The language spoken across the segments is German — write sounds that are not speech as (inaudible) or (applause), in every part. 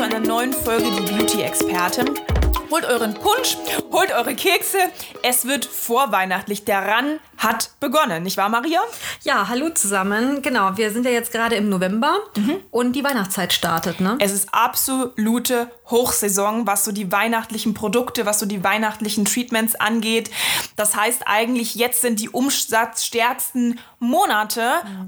Zu einer neuen Folge Die Beauty-Expertin. Holt euren Punsch, holt eure Kekse. Es wird vorweihnachtlich. Der Run hat begonnen, nicht wahr, Maria? Ja, hallo zusammen. Genau, wir sind ja jetzt gerade im November und die Weihnachtszeit startet, ne? Es ist absolute Hochsaison, was so die weihnachtlichen Produkte, was so die weihnachtlichen Treatments angeht. Das heißt eigentlich, jetzt sind die umsatzstärksten Monate.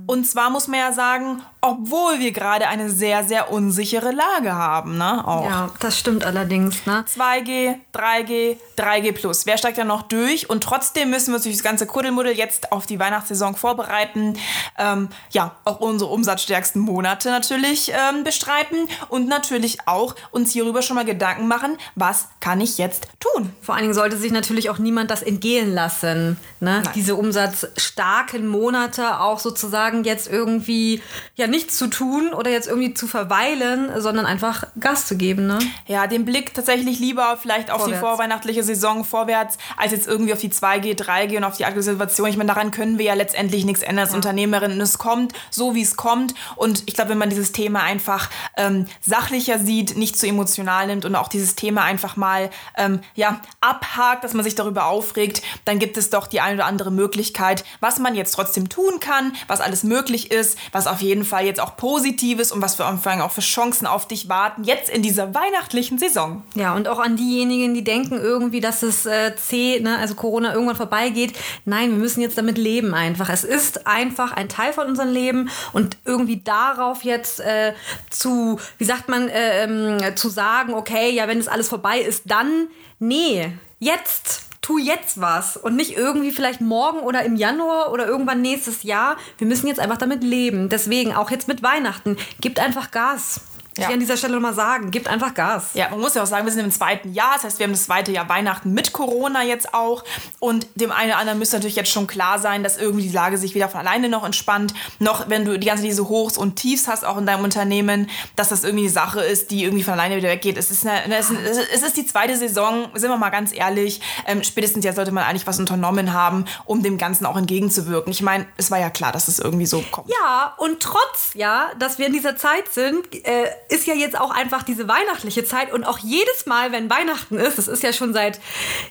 Und zwar muss man ja sagen, obwohl wir gerade eine sehr, sehr unsichere Lage haben. Ne? Auch. Ja, das stimmt allerdings, ne? 2G, 3G, 3G plus. Wer steigt da noch durch? Und trotzdem müssen wir uns durch das ganze Kuddelmuddel jetzt auf die Weihnachtssaison vorbereiten. Ähm, ja, auch unsere umsatzstärksten Monate natürlich ähm, bestreiten und natürlich auch uns hierüber schon mal Gedanken machen, was kann ich jetzt tun? Vor allen Dingen sollte sich natürlich auch niemand das entgehen lassen, ne? Nein. Diese umsatzstarken Monate auch sozusagen jetzt irgendwie ja nichts zu tun oder jetzt irgendwie zu verweilen, sondern einfach Gas zu geben, ne? Ja, den Blick tatsächlich lieber vielleicht auf die Vorwärts. vorweihnachtliche Saison vorwärts, als jetzt irgendwie auf die 2G, 3G und auf die aktuelle Situation. Ich meine, daran können wir ja letztendlich nichts ändern als Unternehmerin. Und es kommt so, wie es kommt. Und ich glaube, wenn man dieses Thema einfach ähm, sachlicher sieht, nicht zu emotional nimmt und auch dieses Thema einfach mal ähm, ja, abhakt, dass man sich darüber aufregt, dann gibt es doch die eine oder andere Möglichkeit, was man jetzt trotzdem tun kann, was alles möglich ist, was auf jeden Fall jetzt auch positiv ist und was für Anfang auch für Chancen auf dich warten, jetzt in dieser weihnachtlichen Saison. Ja, und auch an diejenigen, die denken irgendwie, dass es äh, C, ne, also Corona irgendwann vorbeigeht. Nein, wir müssen jetzt damit leben einfach. Es ist einfach ein Teil von unserem Leben und irgendwie darauf jetzt äh, zu, wie sagt man, äh, ähm, zu sagen, okay, ja, wenn es alles vorbei ist, dann, nee, jetzt. Tu jetzt was und nicht irgendwie vielleicht morgen oder im Januar oder irgendwann nächstes Jahr. Wir müssen jetzt einfach damit leben. Deswegen auch jetzt mit Weihnachten. Gibt einfach Gas. Ich Ja. will an dieser Stelle nochmal sagen, gibt einfach Gas. Ja, man muss ja auch sagen, wir sind im zweiten Jahr. Das heißt, wir haben das zweite Jahr Weihnachten mit Corona jetzt auch. Und dem einen oder anderen müsste natürlich jetzt schon klar sein, dass irgendwie die Lage sich wieder von alleine noch entspannt. Noch, wenn du die ganze diese Hochs und Tiefs hast, auch in deinem Unternehmen, dass das irgendwie eine Sache ist, die irgendwie von alleine wieder weggeht. Es ist, eine, es ist, es ist die zweite Saison, sind wir mal ganz ehrlich. Ähm, spätestens jetzt sollte man eigentlich was unternommen haben, um dem Ganzen auch entgegenzuwirken. Ich meine, es war ja klar, dass es irgendwie so kommt. Ja, und trotz, ja, dass wir in dieser Zeit sind, äh, ist ja jetzt auch einfach diese weihnachtliche Zeit und auch jedes Mal, wenn Weihnachten ist, das ist ja schon seit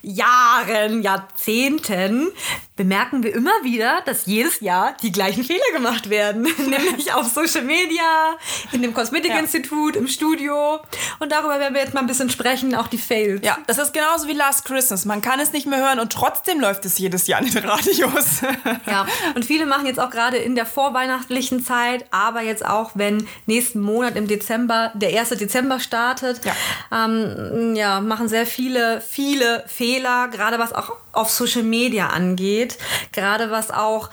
Jahren, Jahrzehnten, bemerken wir immer wieder, dass jedes Jahr die gleichen Fehler gemacht werden. (laughs) Nämlich auf Social Media, in dem Kosmetikinstitut, im Studio. Und darüber werden wir jetzt mal ein bisschen sprechen, auch die Fails. Ja, das ist genauso wie Last Christmas. Man kann es nicht mehr hören und trotzdem läuft es jedes Jahr in den Radios. (laughs) Ja, und viele machen jetzt auch gerade in der vorweihnachtlichen Zeit, aber jetzt auch, wenn nächsten Monat im Dezember, der 1. Dezember startet, Ja. ähm, ja, machen sehr viele, viele Fehler, gerade was auch auf Social Media angeht, gerade was auch,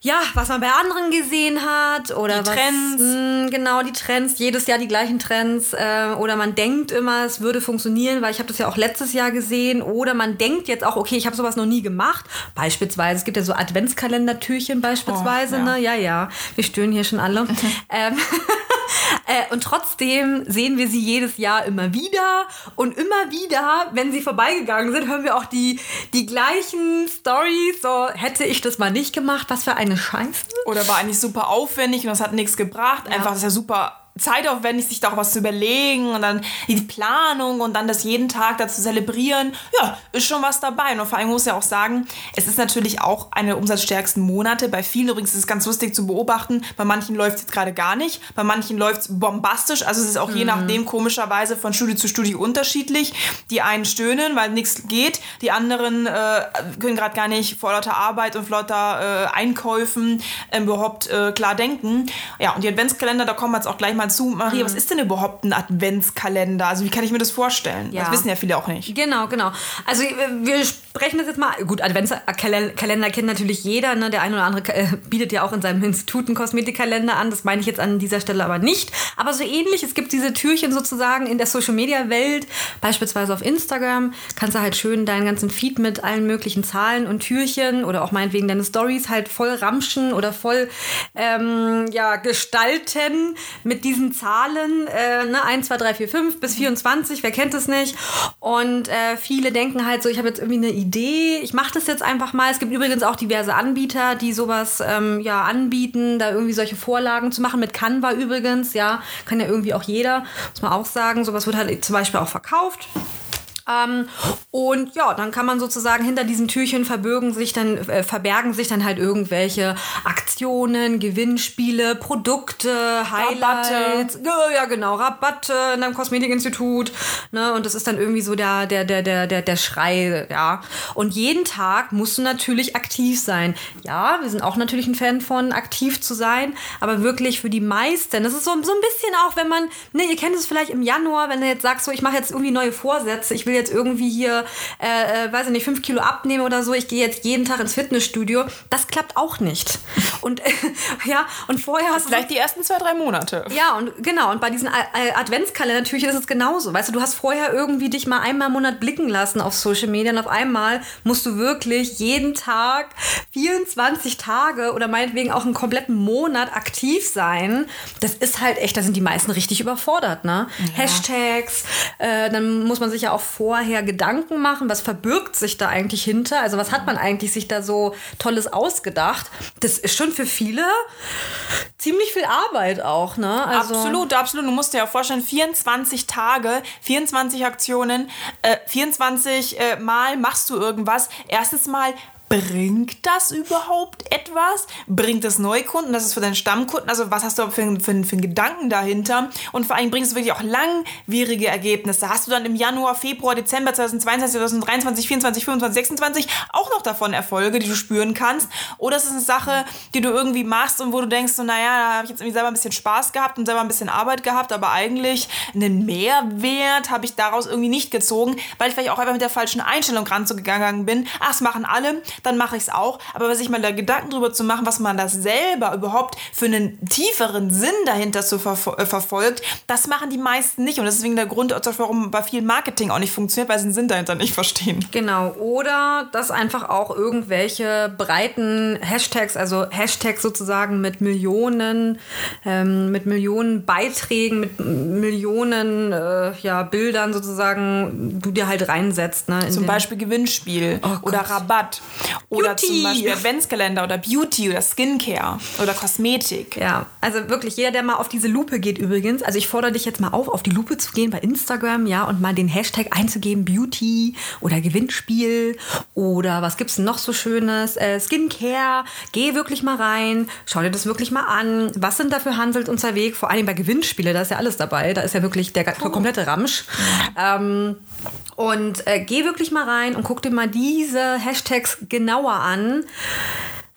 ja, was man bei anderen gesehen hat oder Die was, Trends. mh, genau, die Trends, jedes Jahr die gleichen Trends äh, oder man denkt immer, es würde funktionieren, weil ich habe das ja auch letztes Jahr gesehen oder man denkt jetzt auch, okay, ich habe sowas noch nie gemacht, beispielsweise, es gibt ja so Adventskalendertürchen beispielsweise, Oh, ja. ne, ja, ja, wir stören hier schon alle. (laughs) ähm, (laughs) (laughs) Äh, und trotzdem sehen wir sie jedes Jahr immer wieder. Und immer wieder, wenn sie vorbeigegangen sind, hören wir auch die, die gleichen Stories. So, hätte ich das mal nicht gemacht, was für eine Scheiße. Oder war eigentlich super aufwendig und das hat nichts gebracht. Einfach, das ist ja super zeitaufwendig, sich da auch was zu überlegen und dann die Planung und dann das jeden Tag dazu zelebrieren. Ja, ist schon was dabei. Und vor allem muss ich ja auch sagen, es ist natürlich auch eine der umsatzstärksten Monate. Bei vielen übrigens ist es ganz lustig zu beobachten. Bei manchen läuft es jetzt gerade gar nicht. Bei manchen läuft es bombastisch. Also es ist auch je nachdem komischerweise von Studie zu Studie unterschiedlich. Die einen stöhnen, weil nichts geht. Die anderen äh, können gerade gar nicht vor lauter Arbeit und vor lauter äh, Einkäufen ähm, überhaupt äh, klar denken. Ja, und die Adventskalender, da kommen wir jetzt auch gleich mal zu. Maria, was ist denn überhaupt ein Adventskalender? Also wie kann ich mir das vorstellen? Ja. Das wissen ja viele auch nicht. Genau, genau. Also wir brechen das jetzt mal. Gut, Adventskalender kennt natürlich jeder. Ne? Der eine oder andere äh, bietet ja auch in seinem Institut einen Kosmetikkalender an. Das meine ich jetzt an dieser Stelle aber nicht. Aber so ähnlich, es gibt diese Türchen sozusagen in der Social-Media-Welt, beispielsweise auf Instagram, kannst du halt schön deinen ganzen Feed mit allen möglichen Zahlen und Türchen oder auch meinetwegen deine Stories halt voll ramschen oder voll ähm, ja, gestalten mit diesen Zahlen. Äh, ne? 1, 2, 3, 4, 5 bis 24, wer kennt es nicht? Und äh, viele denken halt so, ich habe jetzt irgendwie eine ich mache das jetzt einfach mal. Es gibt übrigens auch diverse Anbieter, die sowas ähm, ja anbieten, da irgendwie solche Vorlagen zu machen. Mit Canva übrigens, ja, kann ja irgendwie auch jeder, muss man auch sagen. Sowas wird halt zum Beispiel auch verkauft. Ähm, und ja, dann kann man sozusagen hinter diesen Türchen verbirgen sich dann, äh, verbergen sich dann halt irgendwelche Aktionen, Gewinnspiele, Produkte, Highlights. Rabatte. Ja, genau, Rabatte in einem Kosmetikinstitut. Ne? Und das ist dann irgendwie so der, der, der, der, der, der Schrei, ja. Und jeden Tag musst du natürlich aktiv sein. Ja, wir sind auch natürlich ein Fan von aktiv zu sein, aber wirklich für die meisten. Das ist so, so ein bisschen auch, wenn man, ne, ihr kennt es vielleicht im Januar, wenn du jetzt sagst, so, ich mache jetzt irgendwie neue Vorsätze, ich will jetzt irgendwie hier, äh, äh, weiß ich nicht, fünf Kilo abnehme oder so, ich gehe jetzt jeden Tag ins Fitnessstudio, das klappt auch nicht. (laughs) Und äh, (laughs) ja, und vorher hast du. Vielleicht die ersten zwei, drei Monate. Ja, und genau, und bei diesen Adventskalender natürlich ist es genauso. Weißt du, du hast vorher irgendwie dich mal einmal im Monat blicken lassen auf Social Media und auf einmal musst du wirklich jeden Tag 24 Tage oder meinetwegen auch einen kompletten Monat aktiv sein. Das ist halt echt, da sind die meisten richtig überfordert, ne? Ja. Hashtags, äh, dann muss man sich ja auch vor vorher Gedanken machen, was verbirgt sich da eigentlich hinter? Also was hat man eigentlich sich da so Tolles ausgedacht? Das ist schon für viele ziemlich viel Arbeit auch, ne? Also absolut, absolut. Du musst dir ja vorstellen, 24 Tage, 24 Aktionen, äh, 24 äh, Mal machst du irgendwas. Erstens mal bringt das überhaupt etwas? Bringt es Neukunden? Das ist für deinen Stammkunden. Also was hast du für, für, für einen Gedanken dahinter? Und vor allem bringst du wirklich auch langwierige Ergebnisse. Hast du dann im Januar, Februar, Dezember 2022, 2023, 2024, 2025, 2026 auch noch davon Erfolge, die du spüren kannst? Oder ist es eine Sache, die du irgendwie machst und wo du denkst, so, naja, da habe ich jetzt irgendwie selber ein bisschen Spaß gehabt und selber ein bisschen Arbeit gehabt, aber eigentlich einen Mehrwert habe ich daraus irgendwie nicht gezogen, weil ich vielleicht auch einfach mit der falschen Einstellung ranzugegangen bin. Ach, es machen alle dann mache ich es auch. Aber sich mal da Gedanken drüber zu machen, was man da selber überhaupt für einen tieferen Sinn dahinter zu ver äh, verfolgt, das machen die meisten nicht. Und das ist deswegen der Grund, warum bei vielen Marketing auch nicht funktioniert, weil sie den Sinn dahinter nicht verstehen. Genau. Oder dass einfach auch irgendwelche breiten Hashtags, also Hashtags sozusagen mit Millionen, ähm, mit Millionen Beiträgen, mit Millionen äh, ja, Bildern sozusagen, du dir halt reinsetzt. Ne, zum Beispiel Gewinnspiel oh oder Rabatt oder Beauty. zum Beispiel Adventskalender oder Beauty oder Skincare oder Kosmetik. Ja, also wirklich jeder, der mal auf diese Lupe geht übrigens, also ich fordere dich jetzt mal auf, auf die Lupe zu gehen bei Instagram, ja, und mal den Hashtag einzugeben, Beauty oder Gewinnspiel oder was gibt's denn noch so Schönes, äh, Skincare. Geh wirklich mal rein, schau dir das wirklich mal an. Was sind da für Handels unterwegs? Vor allem bei Gewinnspiele, da ist ja alles dabei. Da ist ja wirklich der, der komplette Ramsch. Ähm, und äh, geh wirklich mal rein und guck dir mal diese Hashtags genauer an.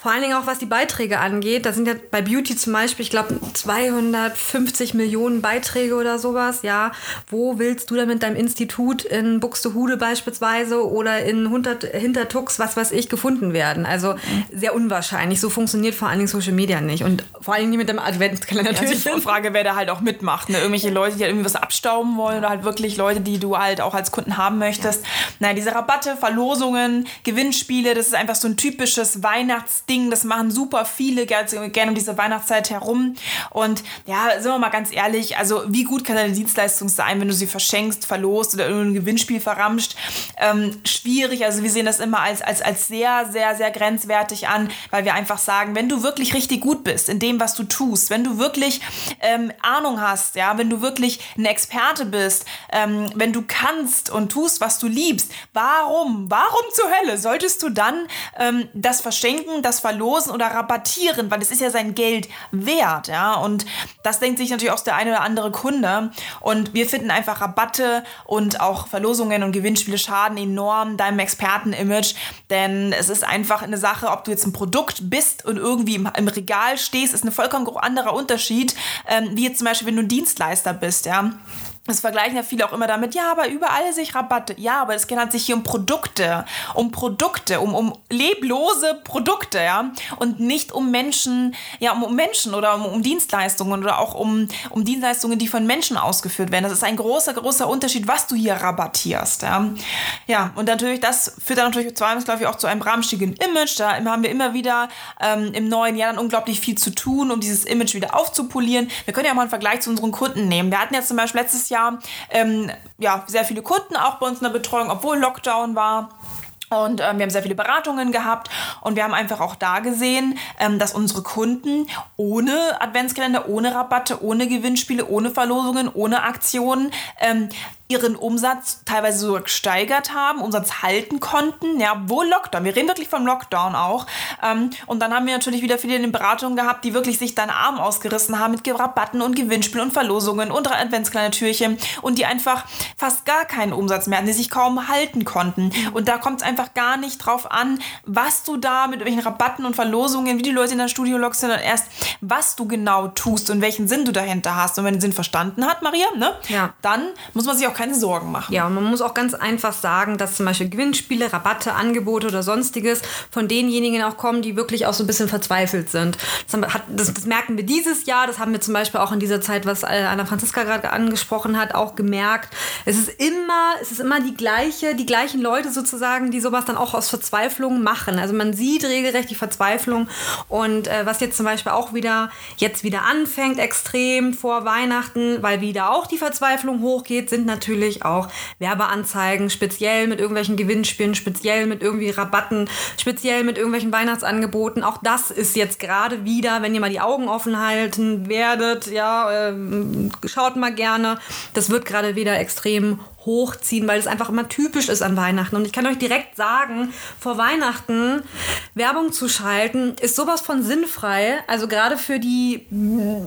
Vor allen Dingen auch was die Beiträge angeht. Da sind ja bei Beauty zum Beispiel, ich glaube, 250 Millionen Beiträge oder sowas. Ja, wo willst du da mit deinem Institut in Buxtehude beispielsweise oder in Hintertux, was weiß ich, gefunden werden? Also sehr unwahrscheinlich. So funktioniert vor allen Dingen Social Media nicht. Und vor allen Dingen mit dem Adventskalender natürlich. Ja, also Frage, wer da halt auch mitmacht. Ne? Irgendwelche Leute, die halt irgendwie was abstauben wollen oder halt wirklich Leute, die du halt auch als Kunden haben möchtest. Nein, diese Rabatte, Verlosungen, Gewinnspiele, das ist einfach so ein typisches Weihnachtsding Ding. Das machen super viele gerne um diese Weihnachtszeit herum. Und ja, sind wir mal ganz ehrlich, also wie gut kann deine Dienstleistung sein, wenn du sie verschenkst, verlost oder irgendein Gewinnspiel verramscht? Ähm, schwierig. Also wir sehen das immer als, als, als sehr, sehr, sehr grenzwertig an, weil wir einfach sagen, wenn du wirklich richtig gut bist in dem, was du tust, wenn du wirklich ähm, Ahnung hast, ja, wenn du wirklich ein Experte bist, ähm, wenn du kannst und tust, was du liebst, warum, warum zur Hölle solltest du dann ähm, das verschenken, das verlosen oder rabattieren, weil es ist ja sein Geld wert, ja. Und das denkt sich natürlich auch der eine oder andere Kunde. Und wir finden einfach Rabatte und auch Verlosungen und Gewinnspiele schaden enorm deinem Experten-Image, denn es ist einfach eine Sache, ob du jetzt ein Produkt bist und irgendwie im, im Regal stehst, ist ein vollkommen anderer Unterschied, ähm, wie jetzt zum Beispiel, wenn du ein Dienstleister bist, ja. Das vergleichen ja viele auch immer damit, ja, aber überall sich Rabatte. Ja, aber es handelt sich hier um Produkte, um Produkte, um, um leblose Produkte, ja, und nicht um Menschen, ja, um, um Menschen oder um, um Dienstleistungen oder auch um, um Dienstleistungen, die von Menschen ausgeführt werden. Das ist ein großer, großer Unterschied, was du hier rabattierst, ja. Ja, und natürlich, das führt dann natürlich zwangsläufig auch zu einem bramstigen Image. Da haben wir immer wieder ähm, im neuen Jahr dann unglaublich viel zu tun, um dieses Image wieder aufzupolieren. Wir können ja mal einen Vergleich zu unseren Kunden nehmen. Wir hatten jetzt zum Beispiel letztes Jahr ähm, ja, sehr viele Kunden auch bei uns in der Betreuung, obwohl Lockdown war. Und ähm, wir haben sehr viele Beratungen gehabt und wir haben einfach auch da gesehen, ähm, dass unsere Kunden ohne Adventskalender, ohne Rabatte, ohne Gewinnspiele, ohne Verlosungen, ohne Aktionen ähm, ihren Umsatz teilweise sogar gesteigert haben, Umsatz halten konnten, ja, wo Lockdown, wir reden wirklich vom Lockdown auch. Ähm, und dann haben wir natürlich wieder viele in den Beratungen gehabt, die wirklich sich dann Arm ausgerissen haben mit Rabatten und Gewinnspielen und Verlosungen und Adventskleidertürchen und die einfach fast gar keinen Umsatz mehr hatten, die sich kaum halten konnten. Und da kommt es einfach gar nicht drauf an, was du da mit welchen Rabatten und Verlosungen, wie die Leute in der Studio lockst, sondern erst, was du genau tust und welchen Sinn du dahinter hast. Und wenn den Sinn verstanden hat, Maria, ne, ja. dann muss man sich auch keine Sorgen machen. Ja, und man muss auch ganz einfach sagen, dass zum Beispiel Gewinnspiele, Rabatte, Angebote oder sonstiges von denjenigen auch kommen, die wirklich auch so ein bisschen verzweifelt sind. Das, hat, das, das merken wir dieses Jahr, das haben wir zum Beispiel auch in dieser Zeit, was äh, Anna Franziska gerade angesprochen hat, auch gemerkt. Es ist immer, es ist immer die gleiche, die gleichen Leute sozusagen, die sowas dann auch aus Verzweiflung machen. Also man sieht regelrecht die Verzweiflung und äh, was jetzt zum Beispiel auch wieder jetzt wieder anfängt extrem vor Weihnachten, weil wieder auch die Verzweiflung hochgeht, sind natürlich natürlich auch Werbeanzeigen, speziell mit irgendwelchen Gewinnspielen, speziell mit irgendwie Rabatten, speziell mit irgendwelchen Weihnachtsangeboten. Auch das ist jetzt gerade wieder, wenn ihr mal die Augen offen halten werdet, ja, äh, schaut mal gerne. Das wird gerade wieder extrem hochziehen, weil es einfach immer typisch ist an Weihnachten. Und ich kann euch direkt sagen, vor Weihnachten Werbung zu schalten, ist sowas von sinnfrei. Also gerade für die,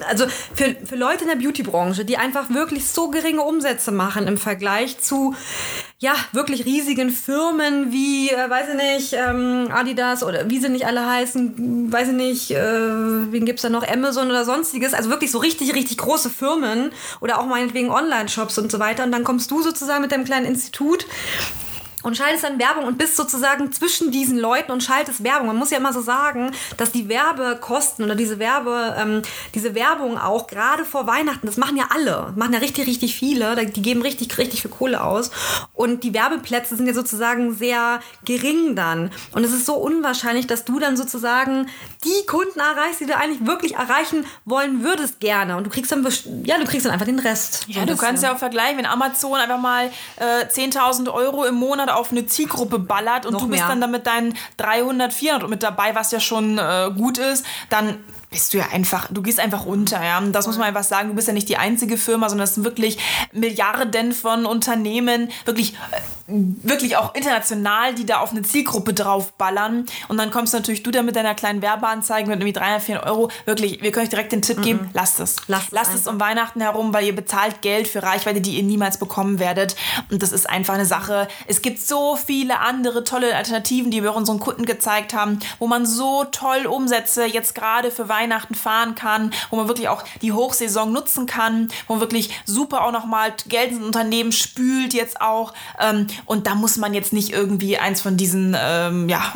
also für, für Leute in der Beauty-Branche, die einfach wirklich so geringe Umsätze machen im Vergleich zu ja, wirklich riesigen Firmen wie, äh, weiß ich nicht, ähm, Adidas oder wie sie nicht alle heißen, weiß ich nicht, äh, wen gibt es da noch, Amazon oder sonstiges. Also wirklich so richtig, richtig große Firmen oder auch meinetwegen Online-Shops und so weiter. Und dann kommst du sozusagen mit deinem kleinen Institut und schaltest dann Werbung und bist sozusagen zwischen diesen Leuten und schaltest Werbung. Man muss ja immer so sagen, dass die Werbekosten oder diese Werbe, ähm, diese Werbung auch gerade vor Weihnachten, das machen ja alle, machen ja richtig, richtig viele, die geben richtig, richtig viel Kohle aus. Und die Werbeplätze sind ja sozusagen sehr gering dann. Und es ist so unwahrscheinlich, dass du dann sozusagen die Kunden erreichst, die du eigentlich wirklich erreichen wollen würdest gerne. Und du kriegst dann, ja, du kriegst dann einfach den Rest. Ja, so du kannst ja auch vergleichen, wenn Amazon einfach mal äh, 10.000 Euro im Monat auf eine Zielgruppe ballert und Noch du bist mehr. dann damit deinen 300, 400 mit dabei, was ja schon äh, gut ist, dann bist du ja einfach, du gehst einfach unter, ja. Das muss man einfach sagen, du bist ja nicht die einzige Firma, sondern es sind wirklich Milliarden von Unternehmen, wirklich, äh, wirklich auch international, die da auf eine Zielgruppe draufballern. Und dann kommst natürlich du da mit deiner kleinen Werbeanzeige mit irgendwie 300, 400 Euro. Wirklich, wir können euch direkt den Tipp geben, mhm. lasst es. Lasst, lasst es um Weihnachten herum, weil ihr bezahlt Geld für Reichweite, die ihr niemals bekommen werdet. Und das ist einfach eine Sache. Es gibt so viele andere tolle Alternativen, die wir unseren Kunden gezeigt haben, wo man so toll Umsätze jetzt gerade für Weihnachten Weihnachten fahren kann, wo man wirklich auch die Hochsaison nutzen kann, wo man wirklich super auch nochmal Geld ins Unternehmen spült jetzt auch. Ähm, und da muss man jetzt nicht irgendwie eins von diesen ähm, ja,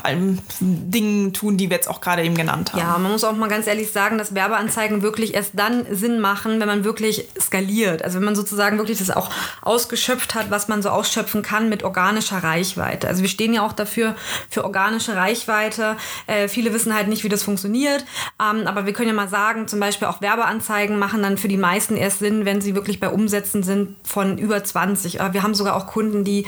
Dingen tun, die wir jetzt auch gerade eben genannt haben. Ja, man muss auch mal ganz ehrlich sagen, dass Werbeanzeigen wirklich erst dann Sinn machen, wenn man wirklich skaliert. Also wenn man sozusagen wirklich das auch ausgeschöpft hat, was man so ausschöpfen kann mit organischer Reichweite. Also wir stehen ja auch dafür, für organische Reichweite. Äh, viele wissen halt nicht, wie das funktioniert. Ähm, aber wir können ja mal sagen, zum Beispiel auch Werbeanzeigen machen dann für die meisten erst Sinn, wenn sie wirklich bei Umsätzen sind von über 20. Aber wir haben sogar auch Kunden, die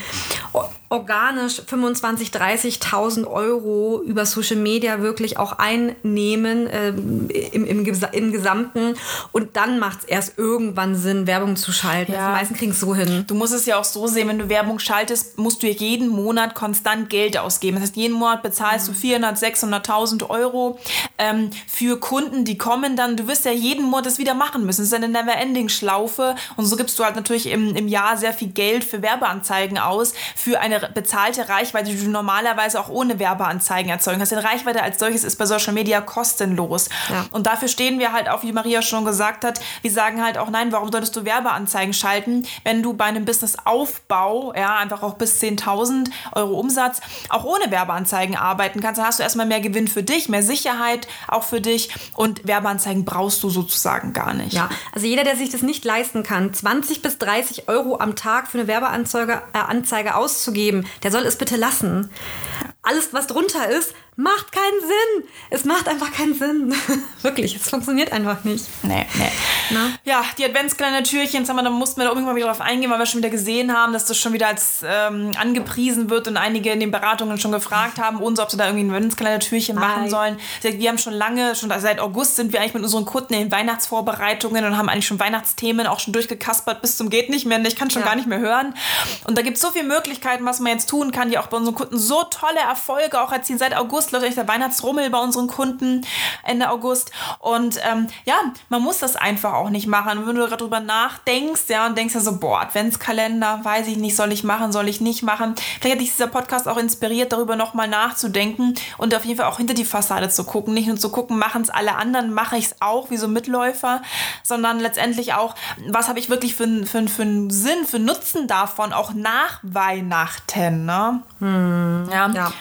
我 organisch 25.000, 30.000 Euro über Social Media wirklich auch einnehmen äh, im, im, im Gesamten. Und dann macht es erst irgendwann Sinn, Werbung zu schalten. Ja. Die meisten kriegen es so hin. Du musst es ja auch so sehen, wenn du Werbung schaltest, musst du jeden Monat konstant Geld ausgeben. Das heißt, jeden Monat bezahlst mhm. du 400, 600.000 Euro ähm, für Kunden, die kommen dann. Du wirst ja jeden Monat das wieder machen müssen. Das ist eine Never-Ending-Schlaufe. Und so gibst du halt natürlich im, im Jahr sehr viel Geld für Werbeanzeigen aus, für eine eine bezahlte Reichweite, die du normalerweise auch ohne Werbeanzeigen erzeugen kannst. Denn Reichweite als solches ist bei Social Media kostenlos. Ja. Und dafür stehen wir halt auch, wie Maria schon gesagt hat, wir sagen halt auch, nein, warum solltest du Werbeanzeigen schalten, wenn du bei einem Businessaufbau, ja, einfach auch bis 10.000 Euro Umsatz, auch ohne Werbeanzeigen arbeiten kannst, dann hast du erstmal mehr Gewinn für dich, mehr Sicherheit auch für dich und Werbeanzeigen brauchst du sozusagen gar nicht. Ja, also jeder, der sich das nicht leisten kann, 20 bis 30 Euro am Tag für eine Werbeanzeige äh, Anzeige auszugeben, der soll es bitte lassen. Alles, was drunter ist, macht keinen Sinn. Es macht einfach keinen Sinn. (laughs) Wirklich, es funktioniert einfach nicht. Nee, nee. Na? Ja, die Adventskalender-Türchen, da mussten wir da irgendwann wieder drauf eingehen, weil wir schon wieder gesehen haben, dass das schon wieder als ähm, angepriesen wird und einige in den Beratungen schon gefragt haben, uns, ob sie da irgendwie ein Adventskalender-Türchen machen Nein. sollen. Wir haben schon lange, schon seit August sind wir eigentlich mit unseren Kunden in Weihnachtsvorbereitungen und haben eigentlich schon Weihnachtsthemen auch schon durchgekaspert bis zum geht nicht mehr. Ich kann schon Ja. gar nicht mehr hören. Und da gibt es so viele Möglichkeiten, was man jetzt tun kann, die auch bei unseren Kunden so tolle Erfolge auch erzielen. Seit August läuft echt der Weihnachtsrummel bei unseren Kunden Ende August. Und ähm, ja, man muss das einfach auch nicht machen. Und wenn du gerade drüber nachdenkst, ja, und denkst ja so, boah, Adventskalender, weiß ich nicht, soll ich machen, soll ich nicht machen. Vielleicht hat dich dieser Podcast auch inspiriert, darüber nochmal nachzudenken und auf jeden Fall auch hinter die Fassade zu gucken. Nicht nur zu gucken, machen es alle anderen, mache ich es auch wie so Mitläufer, sondern letztendlich auch, was habe ich wirklich für, einen- für, einen- für einen Sinn, für einen Nutzen davon, auch nach Weihnachten. Ne? Ja. Ja,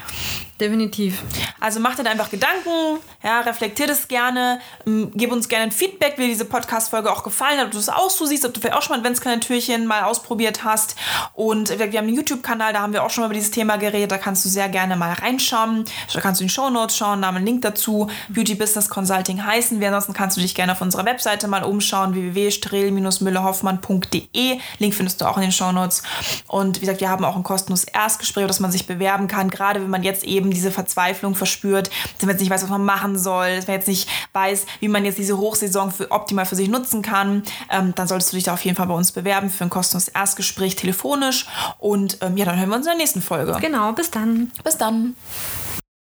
definitiv. Also mach dir da einfach Gedanken, ja, reflektier das gerne, ähm, gib uns gerne ein Feedback, wie dir diese Podcast-Folge auch gefallen hat, ob du es auch so siehst, ob du vielleicht auch schon mal Adventskalender-Türchen mal ausprobiert hast. Und wir wir haben einen YouTube-Kanal, da haben wir auch schon mal über dieses Thema geredet, da kannst du sehr gerne mal reinschauen. Da kannst du in die Shownotes schauen, da haben einen Link dazu. Beauty Business Consulting heißen wir. Ansonsten kannst du dich gerne auf unserer Webseite mal umschauen, www.strehl-müllerhoffmann.de. Link findest du auch in den Shownotes. Und wie gesagt, wir haben auch ein kostenloses Erstgespräch, auf das man sich bewerben kann, gerade wenn man jetzt eben diese Verzweiflung verspürt, dass man jetzt nicht weiß, was man machen soll, dass man jetzt nicht weiß, wie man jetzt diese Hochsaison für, optimal für sich nutzen kann, ähm, dann solltest du dich da auf jeden Fall bei uns bewerben für ein kostenloses Erstgespräch telefonisch. Und ähm, ja, dann hören wir uns in der nächsten Folge. Genau, bis dann. Bis dann.